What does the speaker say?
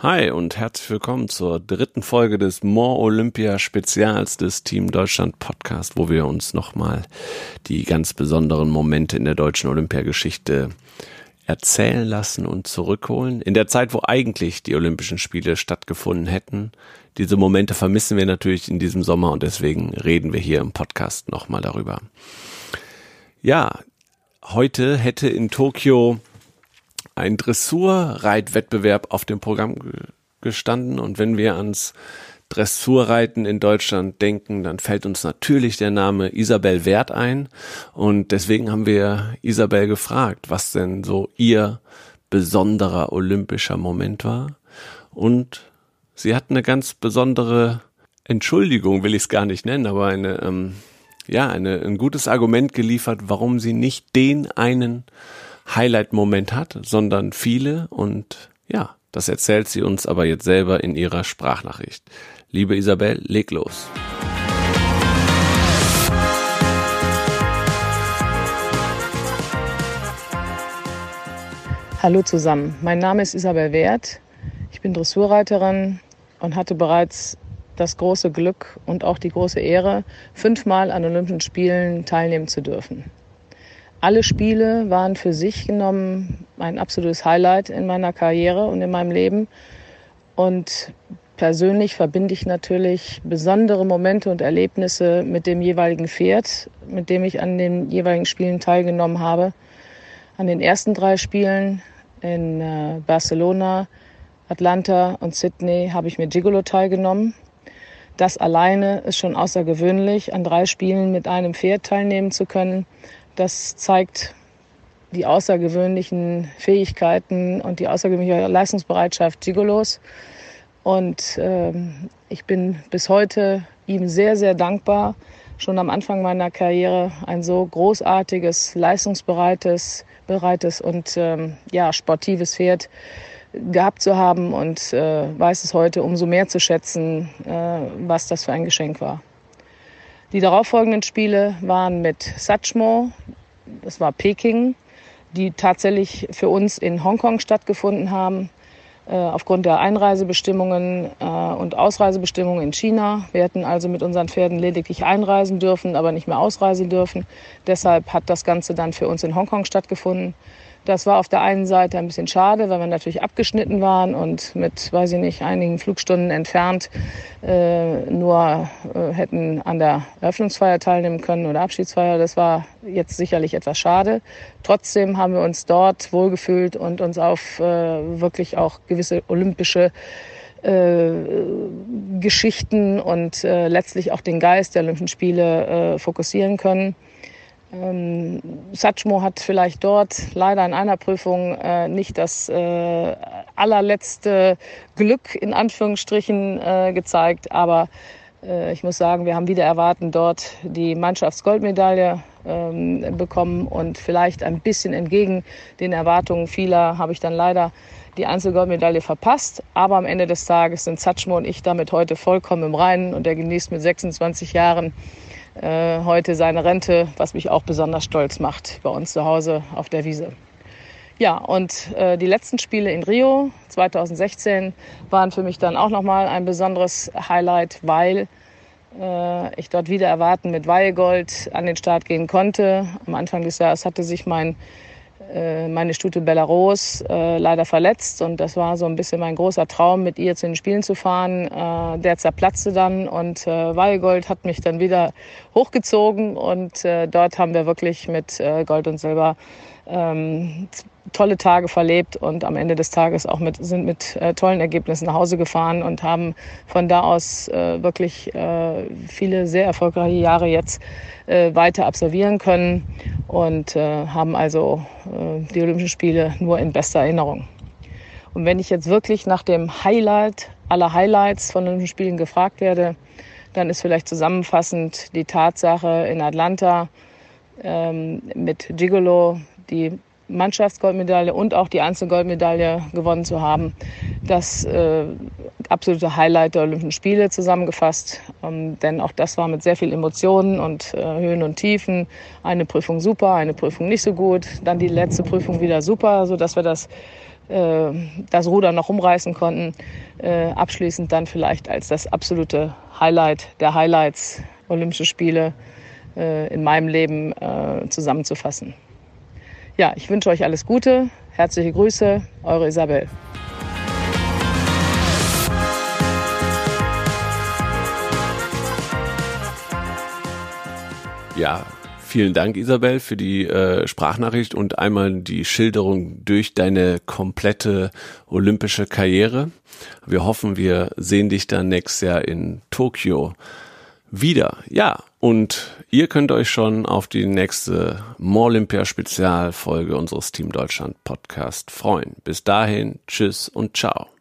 Hi und herzlich willkommen zur dritten Folge des More Olympia Spezials des Team Deutschland Podcast, wo wir uns nochmal die ganz besonderen Momente in der deutschen Olympiageschichte erzählen lassen und zurückholen. In der Zeit, wo eigentlich die Olympischen Spiele stattgefunden hätten. Diese Momente vermissen wir natürlich in diesem Sommer und deswegen reden wir hier im Podcast nochmal darüber. Ja, heute hätte in Tokio ein Dressurreitwettbewerb auf dem Programm gestanden. Und wenn wir ans Dressurreiten in Deutschland denken, dann fällt uns natürlich der Name Isabel Wert ein. Und deswegen haben wir Isabel gefragt, was denn so ihr besonderer olympischer Moment war. Und sie hat eine ganz besondere Entschuldigung, will ich es gar nicht nennen, aber eine, ähm, ja, eine, ein gutes Argument geliefert, warum sie nicht den einen Highlight-Moment hat, sondern viele und ja, das erzählt sie uns aber jetzt selber in ihrer Sprachnachricht. Liebe Isabel, leg los. Hallo zusammen, mein Name ist Isabel Wert. Ich bin Dressurreiterin und hatte bereits das große Glück und auch die große Ehre, fünfmal an Olympischen Spielen teilnehmen zu dürfen. Alle Spiele waren für sich genommen ein absolutes Highlight in meiner Karriere und in meinem Leben. Und persönlich verbinde ich natürlich besondere Momente und Erlebnisse mit dem jeweiligen Pferd, mit dem ich an den jeweiligen Spielen teilgenommen habe. An den ersten drei Spielen in äh, Barcelona, Atlanta und Sydney habe ich mit Gigolo teilgenommen. Das alleine ist schon außergewöhnlich, an drei Spielen mit einem Pferd teilnehmen zu können. Das zeigt die außergewöhnlichen Fähigkeiten und die außergewöhnliche Leistungsbereitschaft Gigolos. Und ähm, ich bin bis heute ihm sehr, sehr dankbar, schon am Anfang meiner Karriere ein so großartiges, leistungsbereites bereites und ähm, ja, sportives Pferd gehabt zu haben und äh, weiß es heute umso mehr zu schätzen, äh, was das für ein Geschenk war. Die darauffolgenden Spiele waren mit Satchmo, das war Peking, die tatsächlich für uns in Hongkong stattgefunden haben, äh, aufgrund der Einreisebestimmungen äh, und Ausreisebestimmungen in China. Wir hätten also mit unseren Pferden lediglich einreisen dürfen, aber nicht mehr ausreisen dürfen. Deshalb hat das Ganze dann für uns in Hongkong stattgefunden. Das war auf der einen Seite ein bisschen schade, weil wir natürlich abgeschnitten waren und mit, weiß ich nicht, einigen Flugstunden entfernt äh, nur äh, hätten an der Eröffnungsfeier teilnehmen können oder Abschiedsfeier. Das war jetzt sicherlich etwas schade. Trotzdem haben wir uns dort wohlgefühlt und uns auf äh, wirklich auch gewisse olympische äh, Geschichten und äh, letztlich auch den Geist der Olympischen Spiele äh, fokussieren können. Ähm, Satchmo hat vielleicht dort leider in einer Prüfung äh, nicht das äh, allerletzte Glück in Anführungsstrichen äh, gezeigt, aber äh, ich muss sagen, wir haben wieder erwarten dort die Mannschaftsgoldmedaille ähm, bekommen. Und vielleicht ein bisschen entgegen den Erwartungen vieler habe ich dann leider die Einzelgoldmedaille verpasst. Aber am Ende des Tages sind Satchmo und ich damit heute vollkommen im Reinen. Und er genießt mit 26 Jahren äh, heute seine Rente, was mich auch besonders stolz macht bei uns zu Hause auf der Wiese. Ja, und äh, die letzten Spiele in Rio 2016 waren für mich dann auch nochmal ein besonderes Highlight, weil äh, ich dort wieder erwarten mit Weihegold an den Start gehen konnte. Am Anfang des Jahres hatte sich mein äh, meine Stute Belarus äh, leider verletzt und das war so ein bisschen mein großer Traum, mit ihr zu den Spielen zu fahren. Äh, der zerplatzte dann und äh, Weihegold hat mich dann wieder hochgezogen und äh, dort haben wir wirklich mit äh, Gold und Silber ähm, tolle Tage verlebt und am Ende des Tages auch mit, sind mit äh, tollen Ergebnissen nach Hause gefahren und haben von da aus äh, wirklich äh, viele sehr erfolgreiche Jahre jetzt äh, weiter absolvieren können und äh, haben also äh, die Olympischen Spiele nur in bester Erinnerung. Und wenn ich jetzt wirklich nach dem Highlight aller Highlights von Olympischen Spielen gefragt werde, dann ist vielleicht zusammenfassend die Tatsache in Atlanta ähm, mit Gigolo die Mannschaftsgoldmedaille und auch die Einzelgoldmedaille gewonnen zu haben. Das äh, absolute Highlight der Olympischen Spiele zusammengefasst. Ähm, denn auch das war mit sehr viel Emotionen und äh, Höhen und Tiefen. Eine Prüfung super, eine Prüfung nicht so gut. Dann die letzte Prüfung wieder super, sodass wir das äh, das Ruder noch umreißen konnten. Äh, abschließend dann vielleicht als das absolute Highlight der Highlights Olympische Spiele äh, in meinem Leben äh, zusammenzufassen. Ja, ich wünsche euch alles Gute. Herzliche Grüße, eure Isabel. Ja, vielen Dank, Isabel, für die äh, Sprachnachricht und einmal die Schilderung durch deine komplette olympische Karriere. Wir hoffen, wir sehen dich dann nächstes Jahr in Tokio wieder. Ja, und ihr könnt euch schon auf die nächste Olympia Spezialfolge unseres Team Deutschland Podcast freuen. Bis dahin, tschüss und ciao.